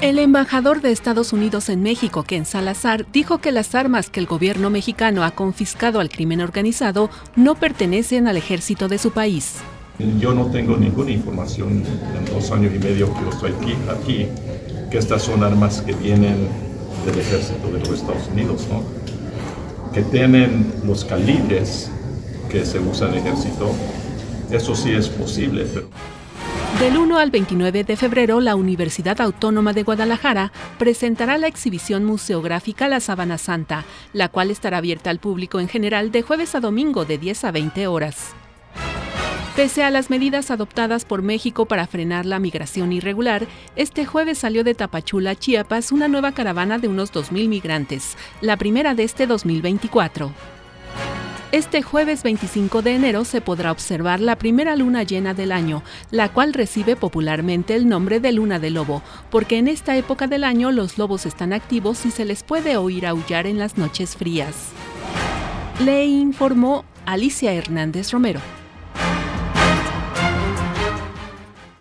El embajador de Estados Unidos en México, Ken Salazar, dijo que las armas que el gobierno mexicano ha confiscado al crimen organizado no pertenecen al ejército de su país. Yo no tengo ninguna información en dos años y medio que yo estoy aquí, que estas son armas que vienen del ejército de los Estados Unidos, ¿no? que tienen los calibres que se usa en el ejército. Eso sí es posible, pero... Del 1 al 29 de febrero, la Universidad Autónoma de Guadalajara presentará la exhibición museográfica La Sabana Santa, la cual estará abierta al público en general de jueves a domingo de 10 a 20 horas. Pese a las medidas adoptadas por México para frenar la migración irregular, este jueves salió de Tapachula, Chiapas, una nueva caravana de unos 2.000 migrantes, la primera de este 2024. Este jueves 25 de enero se podrá observar la primera luna llena del año, la cual recibe popularmente el nombre de luna de lobo, porque en esta época del año los lobos están activos y se les puede oír aullar en las noches frías. Le informó Alicia Hernández Romero.